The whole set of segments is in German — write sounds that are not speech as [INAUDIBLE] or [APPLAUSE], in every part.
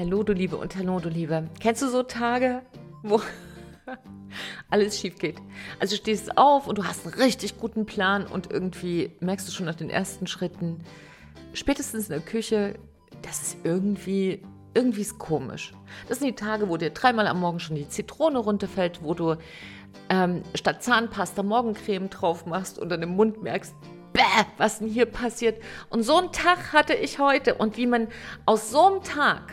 Hallo, du Liebe und hallo, du Liebe. Kennst du so Tage, wo [LAUGHS] alles schief geht? Also du stehst auf und du hast einen richtig guten Plan und irgendwie merkst du schon nach den ersten Schritten, spätestens in der Küche, das ist irgendwie, irgendwie ist komisch. Das sind die Tage, wo dir dreimal am Morgen schon die Zitrone runterfällt, wo du ähm, statt Zahnpasta Morgencreme drauf machst und dann im Mund merkst, bäh, was denn hier passiert? Und so einen Tag hatte ich heute. Und wie man aus so einem Tag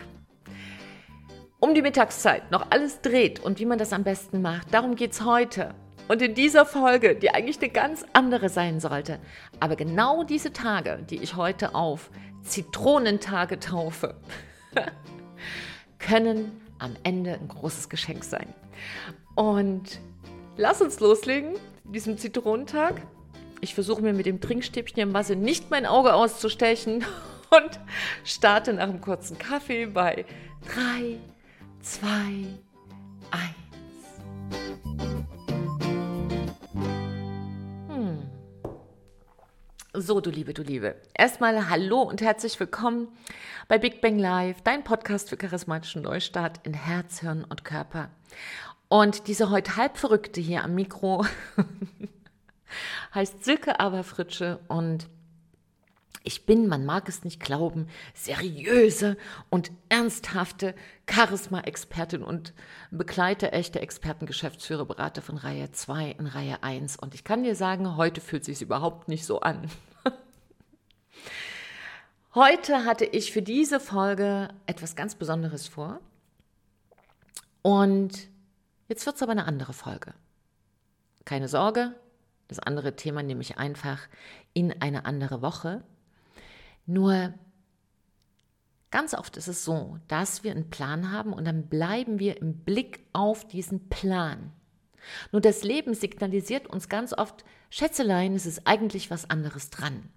um die Mittagszeit noch alles dreht und wie man das am besten macht, darum geht es heute. Und in dieser Folge, die eigentlich eine ganz andere sein sollte, aber genau diese Tage, die ich heute auf Zitronentage taufe, [LAUGHS] können am Ende ein großes Geschenk sein. Und lass uns loslegen, diesem Zitronentag. Ich versuche mir mit dem Trinkstäbchen im Wasser nicht mein Auge auszustechen [LAUGHS] und starte nach einem kurzen Kaffee bei 3, 2, 1. Hm. So, du Liebe, du Liebe. Erstmal hallo und herzlich willkommen bei Big Bang Live, dein Podcast für charismatischen Neustart in Herz, Hirn und Körper. Und diese heute halb Verrückte hier am Mikro [LAUGHS] heißt Silke Aberfritsche und ich bin, man mag es nicht glauben, seriöse und ernsthafte Charisma-Expertin und begleite echte Experten, Geschäftsführer, Berater von Reihe 2 in Reihe 1. Und ich kann dir sagen, heute fühlt sich überhaupt nicht so an. [LAUGHS] heute hatte ich für diese Folge etwas ganz Besonderes vor. Und jetzt wird es aber eine andere Folge. Keine Sorge, das andere Thema nehme ich einfach in eine andere Woche. Nur ganz oft ist es so, dass wir einen Plan haben und dann bleiben wir im Blick auf diesen Plan. Nur das Leben signalisiert uns ganz oft, Schätzelein, es ist eigentlich was anderes dran.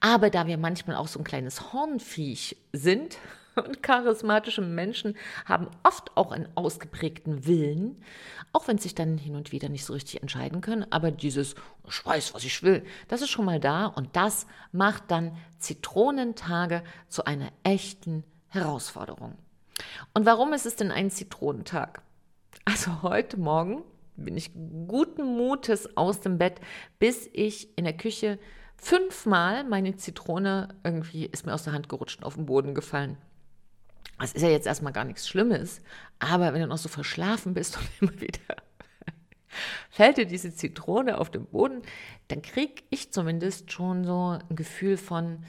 Aber da wir manchmal auch so ein kleines Hornviech sind, und charismatische Menschen haben oft auch einen ausgeprägten Willen, auch wenn sie sich dann hin und wieder nicht so richtig entscheiden können. Aber dieses, ich weiß, was ich will, das ist schon mal da und das macht dann Zitronentage zu einer echten Herausforderung. Und warum ist es denn ein Zitronentag? Also heute Morgen bin ich guten Mutes aus dem Bett, bis ich in der Küche fünfmal meine Zitrone irgendwie ist mir aus der Hand gerutscht und auf den Boden gefallen. Das ist ja jetzt erstmal gar nichts Schlimmes, aber wenn du noch so verschlafen bist und [LAUGHS] immer wieder fällt dir diese Zitrone auf den Boden, dann kriege ich zumindest schon so ein Gefühl von,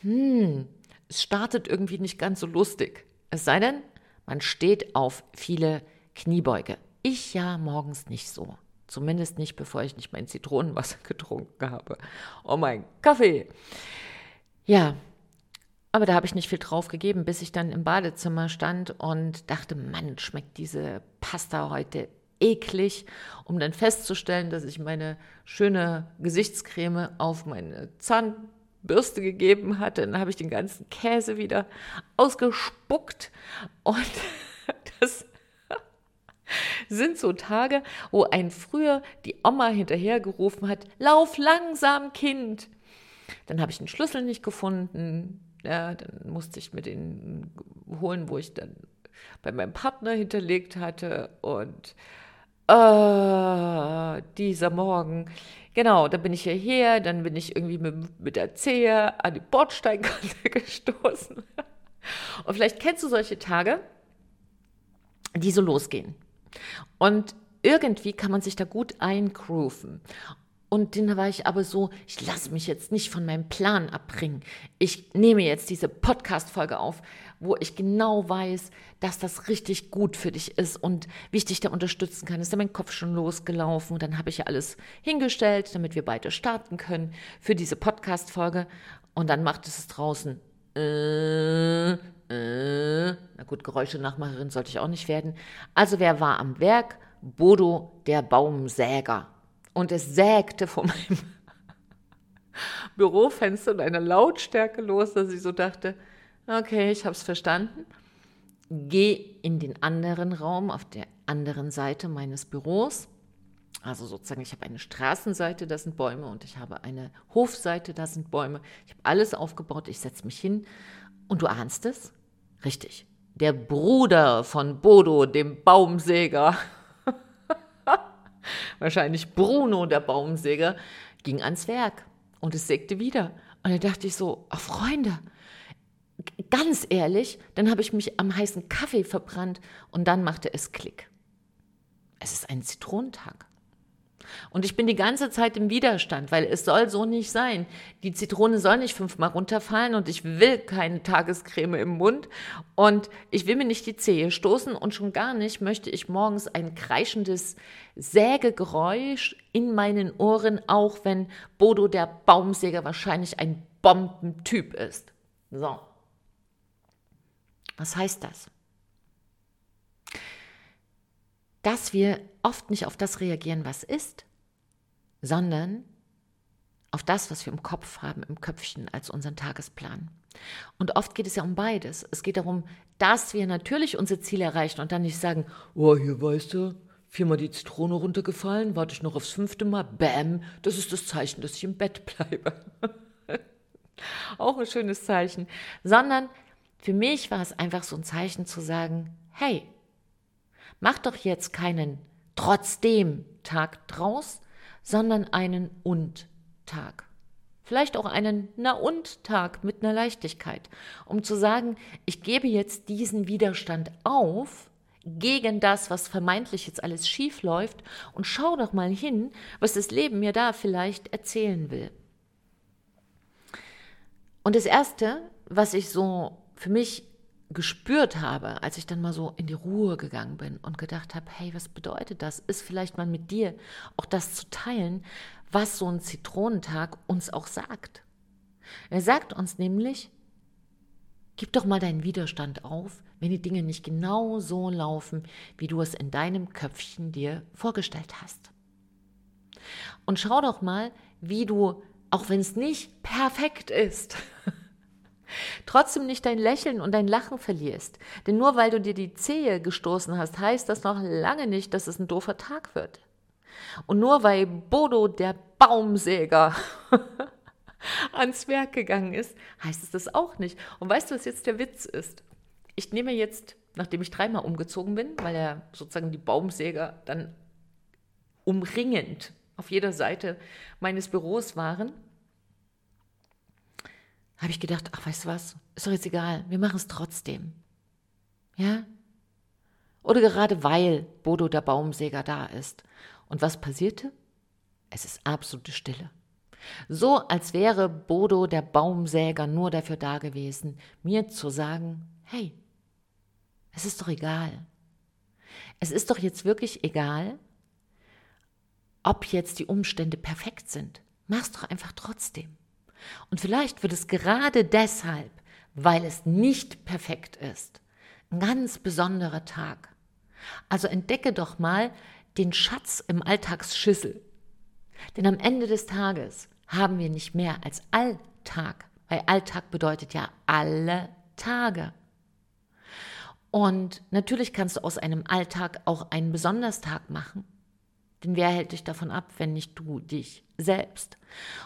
hm, es startet irgendwie nicht ganz so lustig. Es sei denn, man steht auf viele Kniebeuge. Ich ja morgens nicht so. Zumindest nicht, bevor ich nicht mein Zitronenwasser [LAUGHS] getrunken habe. Oh mein Kaffee. Ja, aber da habe ich nicht viel drauf gegeben, bis ich dann im Badezimmer stand und dachte, Mann, schmeckt diese Pasta heute eklig, um dann festzustellen, dass ich meine schöne Gesichtscreme auf meine Zahnbürste gegeben hatte. Dann habe ich den ganzen Käse wieder ausgespuckt und [LAUGHS] das [LAUGHS] sind so Tage, wo ein früher die Oma hinterhergerufen hat, lauf langsam, Kind. Dann habe ich den Schlüssel nicht gefunden, ja, dann musste ich mir den holen, wo ich dann bei meinem Partner hinterlegt hatte. Und äh, dieser Morgen, genau, da bin ich hierher, dann bin ich irgendwie mit, mit der Zehe an die Bordsteinkante [LAUGHS] gestoßen. Und vielleicht kennst du solche Tage, die so losgehen. Und irgendwie kann man sich da gut eingrooven. Und dann war ich aber so, ich lasse mich jetzt nicht von meinem Plan abbringen. Ich nehme jetzt diese Podcast-Folge auf, wo ich genau weiß, dass das richtig gut für dich ist und wie ich dich da unterstützen kann. Ist ja mein Kopf schon losgelaufen dann habe ich ja alles hingestellt, damit wir beide starten können für diese Podcast-Folge. Und dann macht es draußen. Äh, äh, na gut, Geräusche-Nachmacherin sollte ich auch nicht werden. Also wer war am Werk? Bodo, der Baumsäger und es sägte vor meinem [LAUGHS] Bürofenster in einer Lautstärke los, dass ich so dachte, okay, ich habe es verstanden. Geh in den anderen Raum auf der anderen Seite meines Büros. Also sozusagen, ich habe eine Straßenseite, da sind Bäume und ich habe eine Hofseite, da sind Bäume. Ich habe alles aufgebaut, ich setze mich hin und du ahnst es? Richtig. der Bruder von Bodo, dem Baumsäger, [LAUGHS] wahrscheinlich Bruno, der Baumsäger, ging ans Werk und es sägte wieder. Und da dachte ich so, oh Freunde, ganz ehrlich, dann habe ich mich am heißen Kaffee verbrannt und dann machte es Klick. Es ist ein Zitronentag. Und ich bin die ganze Zeit im Widerstand, weil es soll so nicht sein. Die Zitrone soll nicht fünfmal runterfallen und ich will keine Tagescreme im Mund und ich will mir nicht die Zehe stoßen und schon gar nicht möchte ich morgens ein kreischendes Sägegeräusch in meinen Ohren, auch wenn Bodo der Baumsäger wahrscheinlich ein Bombentyp ist. So. Was heißt das? Dass wir oft nicht auf das reagieren, was ist, sondern auf das, was wir im Kopf haben, im Köpfchen als unseren Tagesplan. Und oft geht es ja um beides. Es geht darum, dass wir natürlich unsere Ziele erreichen und dann nicht sagen, oh, hier weißt du, viermal die Zitrone runtergefallen, warte ich noch aufs fünfte Mal, bam, das ist das Zeichen, dass ich im Bett bleibe. [LAUGHS] Auch ein schönes Zeichen. Sondern für mich war es einfach so ein Zeichen zu sagen, hey, mach doch jetzt keinen trotzdem Tag draus, sondern einen und-Tag. Vielleicht auch einen Na und-Tag mit einer Leichtigkeit, um zu sagen, ich gebe jetzt diesen Widerstand auf gegen das, was vermeintlich jetzt alles schief läuft und schau doch mal hin, was das Leben mir da vielleicht erzählen will. Und das Erste, was ich so für mich gespürt habe, als ich dann mal so in die Ruhe gegangen bin und gedacht habe, hey, was bedeutet das? Ist vielleicht mal mit dir auch das zu teilen, was so ein Zitronentag uns auch sagt. Er sagt uns nämlich, gib doch mal deinen Widerstand auf, wenn die Dinge nicht genau so laufen, wie du es in deinem Köpfchen dir vorgestellt hast. Und schau doch mal, wie du, auch wenn es nicht perfekt ist, trotzdem nicht dein Lächeln und dein Lachen verlierst. Denn nur weil du dir die Zehe gestoßen hast, heißt das noch lange nicht, dass es ein doofer Tag wird. Und nur weil Bodo der Baumsäger [LAUGHS] ans Werk gegangen ist, heißt es das auch nicht. Und weißt du, was jetzt der Witz ist? Ich nehme jetzt, nachdem ich dreimal umgezogen bin, weil ja sozusagen die Baumsäger dann umringend auf jeder Seite meines Büros waren, habe ich gedacht, ach, weißt du was, ist doch jetzt egal, wir machen es trotzdem. Ja? Oder gerade weil Bodo der Baumsäger da ist. Und was passierte? Es ist absolute Stille. So als wäre Bodo der Baumsäger nur dafür da gewesen, mir zu sagen, hey, es ist doch egal. Es ist doch jetzt wirklich egal, ob jetzt die Umstände perfekt sind. Mach's doch einfach trotzdem. Und vielleicht wird es gerade deshalb, weil es nicht perfekt ist, ein ganz besonderer Tag. Also entdecke doch mal den Schatz im Alltagsschüssel. Denn am Ende des Tages haben wir nicht mehr als Alltag, weil Alltag bedeutet ja alle Tage. Und natürlich kannst du aus einem Alltag auch einen Besonderstag machen. Denn wer hält dich davon ab, wenn nicht du dich selbst?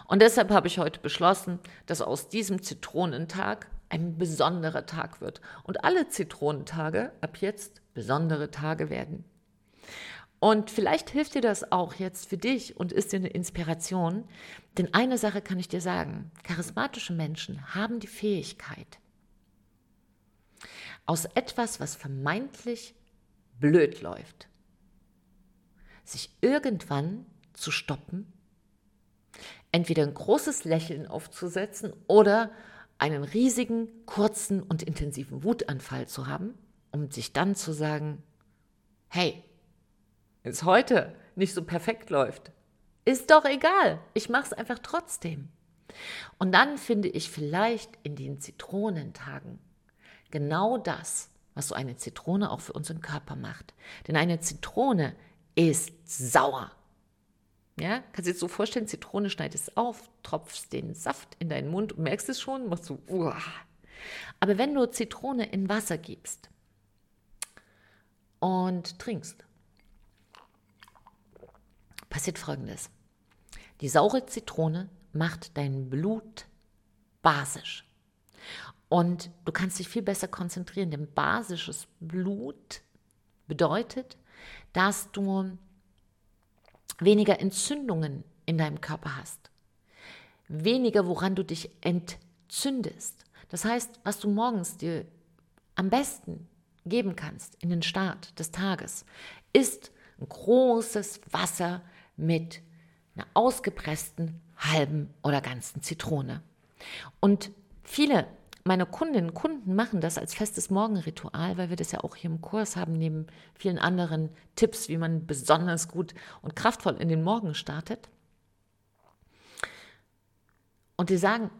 Und deshalb habe ich heute beschlossen, dass aus diesem Zitronentag ein besonderer Tag wird. Und alle Zitronentage ab jetzt besondere Tage werden. Und vielleicht hilft dir das auch jetzt für dich und ist dir eine Inspiration. Denn eine Sache kann ich dir sagen, charismatische Menschen haben die Fähigkeit, aus etwas, was vermeintlich blöd läuft, sich irgendwann zu stoppen, entweder ein großes Lächeln aufzusetzen oder einen riesigen, kurzen und intensiven Wutanfall zu haben, um sich dann zu sagen, hey, wenn es heute nicht so perfekt läuft, ist doch egal, ich mache es einfach trotzdem. Und dann finde ich vielleicht in den Zitronentagen genau das, was so eine Zitrone auch für unseren Körper macht. Denn eine Zitrone ist sauer. Ja, kannst du dir so vorstellen, Zitrone schneidest auf, tropfst den Saft in deinen Mund und merkst es schon, machst du, uah. Aber wenn du Zitrone in Wasser gibst und trinkst, passiert folgendes. Die saure Zitrone macht dein Blut basisch. Und du kannst dich viel besser konzentrieren, denn basisches Blut bedeutet, dass du weniger Entzündungen in deinem Körper hast, weniger, woran du dich entzündest. Das heißt, was du morgens dir am besten geben kannst in den Start des Tages, ist ein großes Wasser mit einer ausgepressten halben oder ganzen Zitrone. Und viele meiner Kundinnen und Kunden machen das als festes Morgenritual, weil wir das ja auch hier im Kurs haben, neben vielen anderen Tipps, wie man besonders gut und kraftvoll in den Morgen startet. Und die sagen,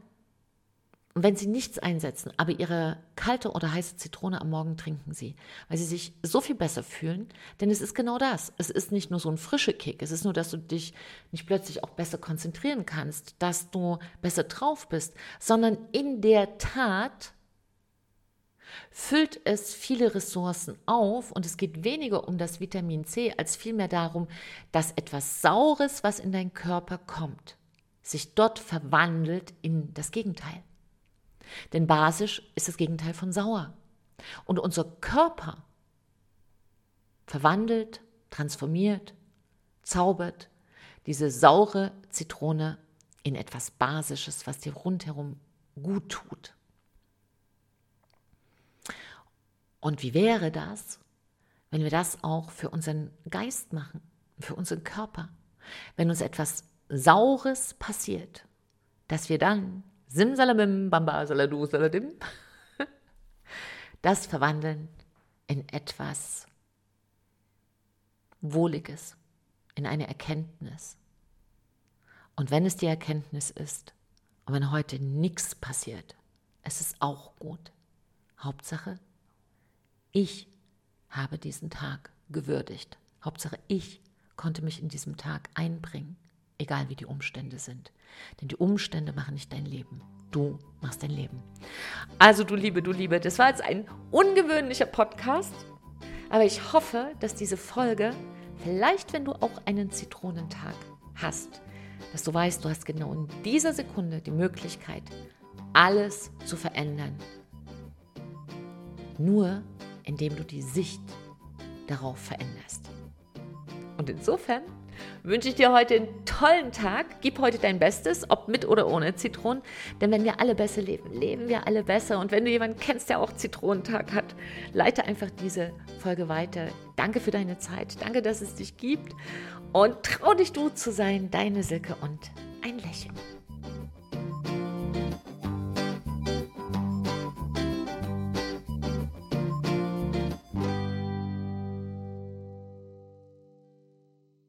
und wenn Sie nichts einsetzen, aber Ihre kalte oder heiße Zitrone am Morgen trinken Sie, weil Sie sich so viel besser fühlen, denn es ist genau das. Es ist nicht nur so ein frischer Kick, es ist nur, dass du dich nicht plötzlich auch besser konzentrieren kannst, dass du besser drauf bist, sondern in der Tat füllt es viele Ressourcen auf und es geht weniger um das Vitamin C als vielmehr darum, dass etwas Saures, was in deinen Körper kommt, sich dort verwandelt in das Gegenteil. Denn basisch ist das Gegenteil von sauer. Und unser Körper verwandelt, transformiert, zaubert diese saure Zitrone in etwas Basisches, was dir rundherum gut tut. Und wie wäre das, wenn wir das auch für unseren Geist machen, für unseren Körper? Wenn uns etwas Saures passiert, dass wir dann Simsalabim, Bamba, Saladu, Saladim. Das verwandeln in etwas Wohliges, in eine Erkenntnis. Und wenn es die Erkenntnis ist, und wenn heute nichts passiert, es ist auch gut. Hauptsache, ich habe diesen Tag gewürdigt. Hauptsache, ich konnte mich in diesem Tag einbringen egal wie die Umstände sind. Denn die Umstände machen nicht dein Leben. Du machst dein Leben. Also du Liebe, du Liebe, das war jetzt ein ungewöhnlicher Podcast, aber ich hoffe, dass diese Folge, vielleicht wenn du auch einen Zitronentag hast, dass du weißt, du hast genau in dieser Sekunde die Möglichkeit, alles zu verändern. Nur indem du die Sicht darauf veränderst. Und insofern wünsche ich dir heute einen tollen Tag. Gib heute dein Bestes, ob mit oder ohne Zitronen. Denn wenn wir alle besser leben, leben wir alle besser. Und wenn du jemanden kennst, der auch Zitronentag hat, leite einfach diese Folge weiter. Danke für deine Zeit. Danke, dass es dich gibt. Und trau dich du zu sein, deine Silke und ein Lächeln.